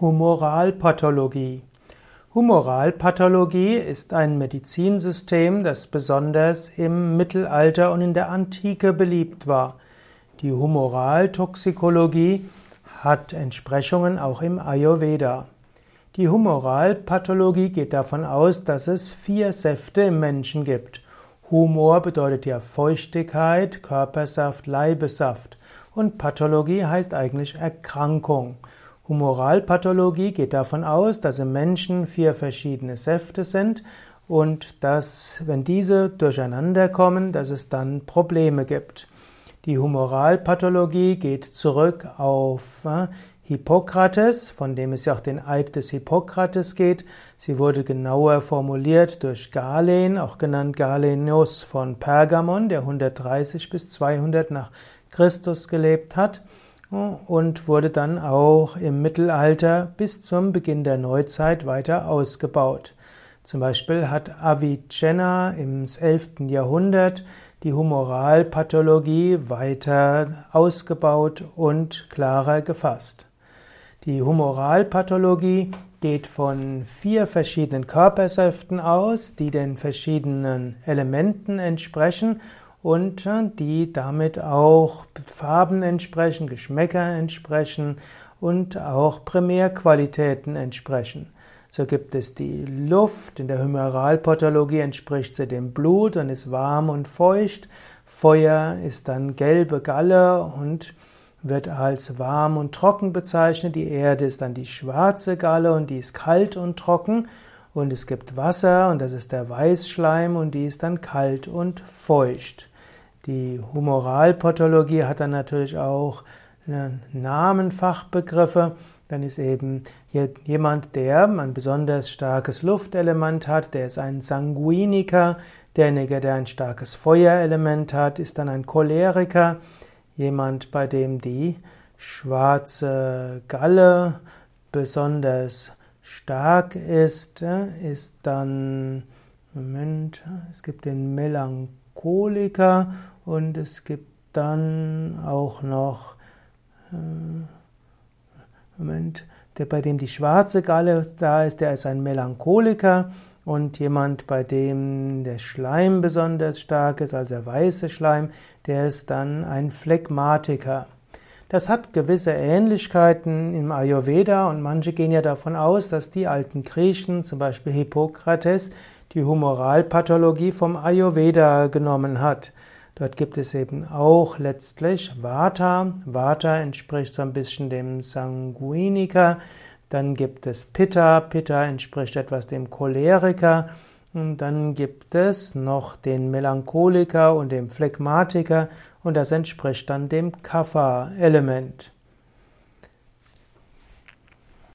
Humoralpathologie. Humoralpathologie ist ein Medizinsystem, das besonders im Mittelalter und in der Antike beliebt war. Die Humoraltoxikologie hat Entsprechungen auch im Ayurveda. Die Humoralpathologie geht davon aus, dass es vier Säfte im Menschen gibt. Humor bedeutet ja Feuchtigkeit, Körpersaft, Leibesaft. Und Pathologie heißt eigentlich Erkrankung. Humoralpathologie geht davon aus, dass im Menschen vier verschiedene Säfte sind und dass, wenn diese durcheinander kommen, dass es dann Probleme gibt. Die Humoralpathologie geht zurück auf äh, Hippokrates, von dem es ja auch den Eid des Hippokrates geht. Sie wurde genauer formuliert durch Galen, auch genannt Galenius von Pergamon, der 130 bis 200 nach Christus gelebt hat und wurde dann auch im Mittelalter bis zum Beginn der Neuzeit weiter ausgebaut. Zum Beispiel hat Avicenna im 11. Jahrhundert die Humoralpathologie weiter ausgebaut und klarer gefasst. Die Humoralpathologie geht von vier verschiedenen Körpersäften aus, die den verschiedenen Elementen entsprechen und äh, die damit auch Farben entsprechen, Geschmäcker entsprechen und auch Primärqualitäten entsprechen. So gibt es die Luft, in der Humoralpathologie entspricht sie dem Blut und ist warm und feucht. Feuer ist dann gelbe Galle und wird als warm und trocken bezeichnet. Die Erde ist dann die schwarze Galle und die ist kalt und trocken. Und es gibt Wasser und das ist der Weißschleim und die ist dann kalt und feucht. Die Humoralpathologie hat dann natürlich auch Namenfachbegriffe. Dann ist eben jemand, der ein besonders starkes Luftelement hat, der ist ein Sanguiniker. Derjenige, der ein starkes Feuerelement hat, ist dann ein Choleriker. Jemand, bei dem die schwarze Galle besonders stark ist, ist dann, Moment, es gibt den Melancholiker und es gibt dann auch noch, äh, Moment, der, bei dem die schwarze Galle da ist, der ist ein Melancholiker. Und jemand, bei dem der Schleim besonders stark ist, also der weiße Schleim, der ist dann ein Phlegmatiker. Das hat gewisse Ähnlichkeiten im Ayurveda und manche gehen ja davon aus, dass die alten Griechen, zum Beispiel Hippokrates, die Humoralpathologie vom Ayurveda genommen hat. Dort gibt es eben auch letztlich Vata. Vata entspricht so ein bisschen dem Sanguiniker. Dann gibt es Pitta. Pitta entspricht etwas dem Choleriker. Und dann gibt es noch den Melancholiker und den Phlegmatiker und das entspricht dann dem Kapha-Element.